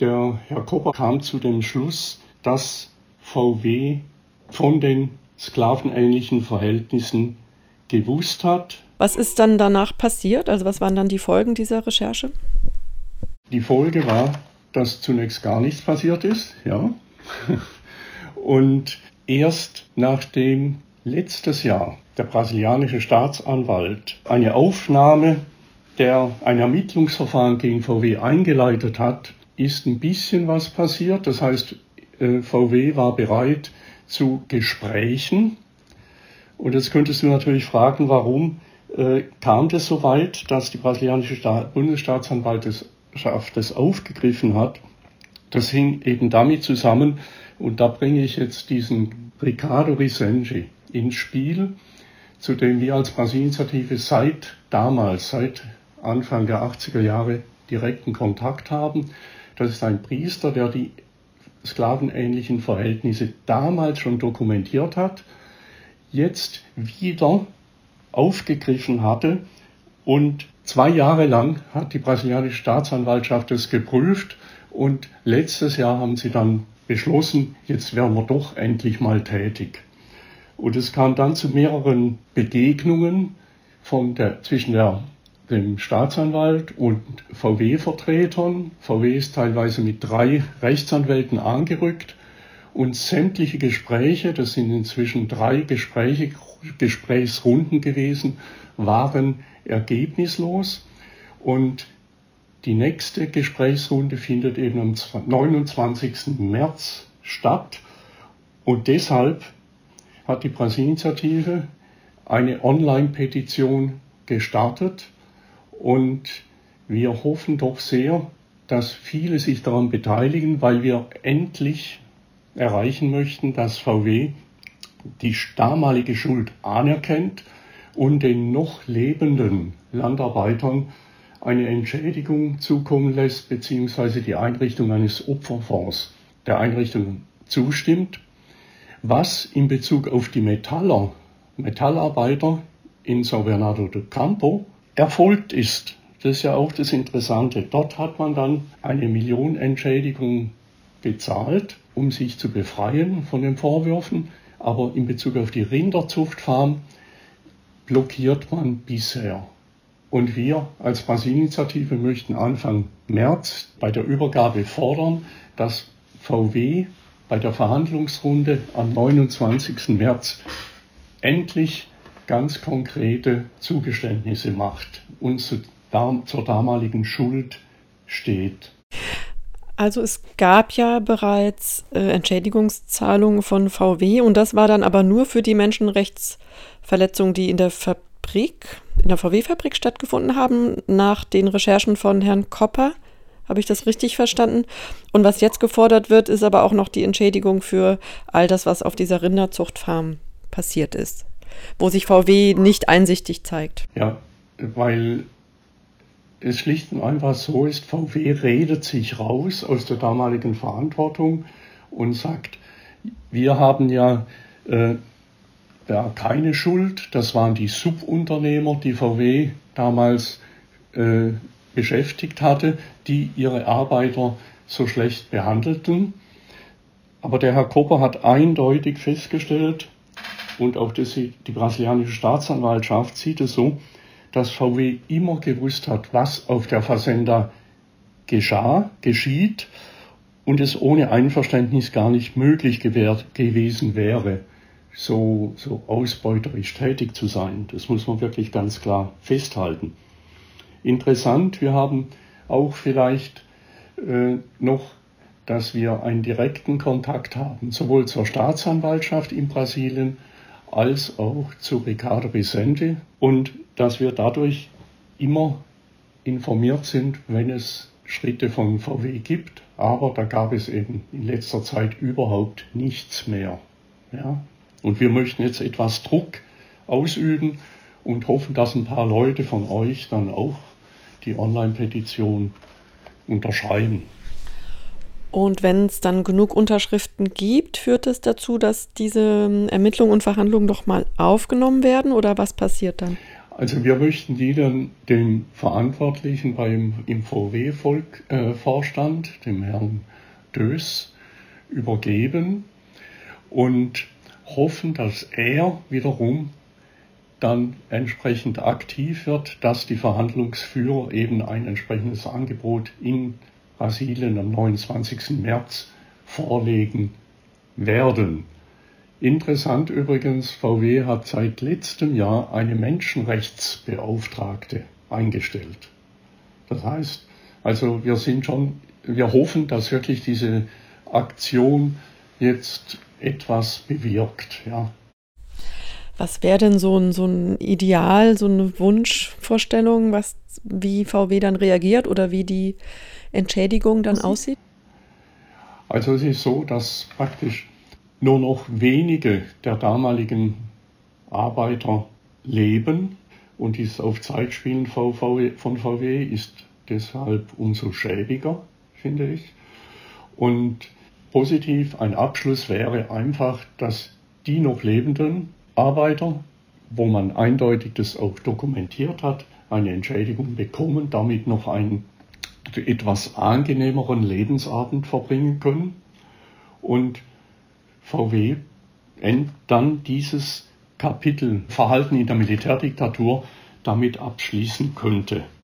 Der Herr Kopper kam zu dem Schluss, dass VW von den sklavenähnlichen Verhältnissen gewusst hat. Was ist dann danach passiert? Also was waren dann die Folgen dieser Recherche? Die Folge war, dass zunächst gar nichts passiert ist, ja. Und erst nachdem letztes Jahr der brasilianische Staatsanwalt eine Aufnahme, der ein Ermittlungsverfahren gegen VW eingeleitet hat, ist ein bisschen was passiert. Das heißt, äh, VW war bereit zu Gesprächen. Und jetzt könntest du natürlich fragen, warum äh, kam das so weit, dass die brasilianische Staat Bundesstaatsanwaltschaft das aufgegriffen hat. Das hing eben damit zusammen, und da bringe ich jetzt diesen Ricardo Risengi ins Spiel, zu dem wir als Brasil-Initiative seit damals, seit Anfang der 80er Jahre direkten Kontakt haben. Das ist ein Priester, der die sklavenähnlichen Verhältnisse damals schon dokumentiert hat, jetzt wieder aufgegriffen hatte und zwei Jahre lang hat die brasilianische Staatsanwaltschaft es geprüft und letztes Jahr haben sie dann beschlossen, jetzt werden wir doch endlich mal tätig. Und es kam dann zu mehreren Begegnungen von der, zwischen der, dem Staatsanwalt und VW-Vertretern. VW ist teilweise mit drei Rechtsanwälten angerückt und sämtliche Gespräche, das sind inzwischen drei Gespräche, Gesprächsrunden gewesen, waren ergebnislos. Und die nächste Gesprächsrunde findet eben am 29. März statt. Und deshalb hat die Brasil-Initiative eine Online-Petition gestartet und wir hoffen doch sehr, dass viele sich daran beteiligen, weil wir endlich erreichen möchten, dass VW die damalige Schuld anerkennt und den noch lebenden Landarbeitern eine Entschädigung zukommen lässt, beziehungsweise die Einrichtung eines Opferfonds der Einrichtung zustimmt was in Bezug auf die Metaller, Metallarbeiter in São Bernardo do Campo erfolgt ist. Das ist ja auch das Interessante. Dort hat man dann eine Million Entschädigung bezahlt, um sich zu befreien von den Vorwürfen. Aber in Bezug auf die Rinderzuchtfarm blockiert man bisher. Und wir als Brasil-Initiative möchten Anfang März bei der Übergabe fordern, dass VW bei der Verhandlungsrunde am 29. März endlich ganz konkrete Zugeständnisse macht und zu, zur damaligen Schuld steht. Also es gab ja bereits äh, Entschädigungszahlungen von VW und das war dann aber nur für die Menschenrechtsverletzungen, die in der Fabrik, in der VW-Fabrik stattgefunden haben, nach den Recherchen von Herrn Kopper. Habe ich das richtig verstanden? Und was jetzt gefordert wird, ist aber auch noch die Entschädigung für all das, was auf dieser Rinderzuchtfarm passiert ist, wo sich VW nicht einsichtig zeigt. Ja, weil es schlicht und einfach so ist, VW redet sich raus aus der damaligen Verantwortung und sagt, wir haben ja äh, ja, keine Schuld, das waren die Subunternehmer, die VW damals äh, beschäftigt hatte, die ihre Arbeiter so schlecht behandelten. Aber der Herr Kopper hat eindeutig festgestellt, und auch das, die brasilianische Staatsanwaltschaft sieht es so, dass VW immer gewusst hat, was auf der Fazenda geschah, geschieht und es ohne Einverständnis gar nicht möglich gewährt, gewesen wäre, so, so ausbeuterisch tätig zu sein. Das muss man wirklich ganz klar festhalten. Interessant, wir haben auch vielleicht äh, noch, dass wir einen direkten Kontakt haben, sowohl zur Staatsanwaltschaft in Brasilien als auch zu Ricardo Vicente und dass wir dadurch immer informiert sind, wenn es Schritte von VW gibt. Aber da gab es eben in letzter Zeit überhaupt nichts mehr. Ja? Und wir möchten jetzt etwas Druck ausüben und hoffen, dass ein paar Leute von euch dann auch die Online-Petition unterschreiben. Und wenn es dann genug Unterschriften gibt, führt es dazu, dass diese ähm, Ermittlungen und Verhandlungen doch mal aufgenommen werden oder was passiert dann? Also wir möchten die dann dem Verantwortlichen beim, im VW-Vorstand, äh, dem Herrn Dös, übergeben und hoffen, dass er wiederum dann entsprechend aktiv wird, dass die Verhandlungsführer eben ein entsprechendes Angebot in Brasilien am 29. März vorlegen werden. Interessant übrigens, VW hat seit letztem Jahr eine Menschenrechtsbeauftragte eingestellt. Das heißt, also wir sind schon, wir hoffen, dass wirklich diese Aktion jetzt etwas bewirkt, ja. Was wäre denn so ein, so ein Ideal, so eine Wunschvorstellung, was, wie VW dann reagiert oder wie die Entschädigung dann aussieht? Also es ist so, dass praktisch nur noch wenige der damaligen Arbeiter leben und dieses auf Zeitspielen von VW ist deshalb umso schäbiger, finde ich. Und positiv ein Abschluss wäre einfach, dass die noch lebenden Arbeiter, wo man eindeutig das auch dokumentiert hat, eine Entschädigung bekommen, damit noch einen etwas angenehmeren Lebensabend verbringen können. Und VW dann dieses Kapitel Verhalten in der Militärdiktatur damit abschließen könnte.